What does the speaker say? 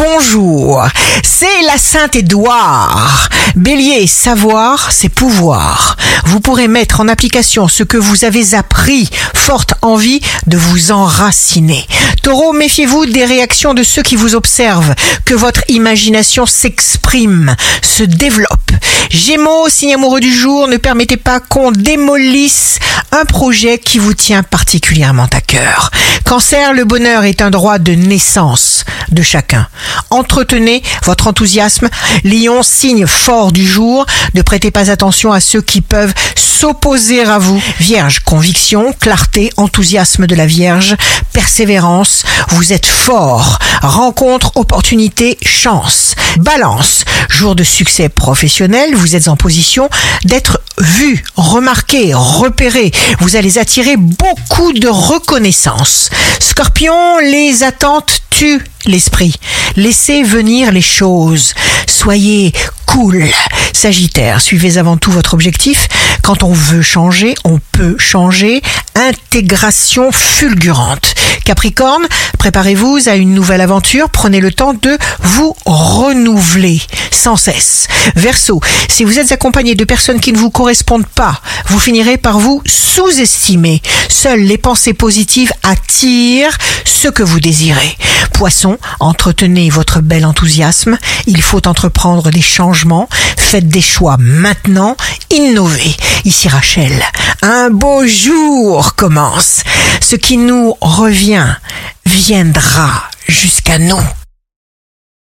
bonjour. C'est la Saint-Édouard. Bélier, savoir, c'est pouvoir. Vous pourrez mettre en application ce que vous avez appris. Forte envie de vous enraciner. Taureau, méfiez-vous des réactions de ceux qui vous observent. Que votre imagination s'exprime, se développe. Gémeaux, signe amoureux du jour, ne permettez pas qu'on démolisse un projet qui vous tient particulièrement à cœur. Cancer, le bonheur est un droit de naissance de chacun. Entretenez votre enthousiasme. Lion, signe fort du jour, ne prêtez pas attention à ceux qui peuvent s'opposer à vous. Vierge, conviction, clarté, enthousiasme de la Vierge, persévérance, vous êtes fort. Rencontre, opportunité, chance. Balance, jour de succès professionnel, vous êtes en position d'être vu, remarqué, repéré. Vous allez attirer beaucoup de reconnaissance. Scorpion, les attentes tuent l'esprit. Laissez venir les choses. Soyez cool. Sagittaire, suivez avant tout votre objectif. Quand on veut changer, on peut changer. Intégration fulgurante. Capricorne, préparez-vous à une nouvelle aventure. Prenez le temps de vous renouveler sans cesse. Verseau, si vous êtes accompagné de personnes qui ne vous correspondent pas, vous finirez par vous sous-estimer. Seules les pensées positives attirent ce que vous désirez. Poisson, entretenez votre bel enthousiasme. Il faut entreprendre des changements. Faites des choix maintenant. Innovez. Ici Rachel. Un beau jour commence. Ce qui nous revient viendra jusqu'à nous.